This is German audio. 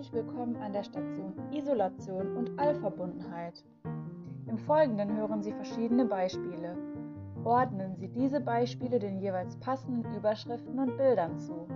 herzlich willkommen an der Station Isolation und Allverbundenheit. Im Folgenden hören Sie verschiedene Beispiele. Ordnen Sie diese Beispiele den jeweils passenden Überschriften und Bildern zu.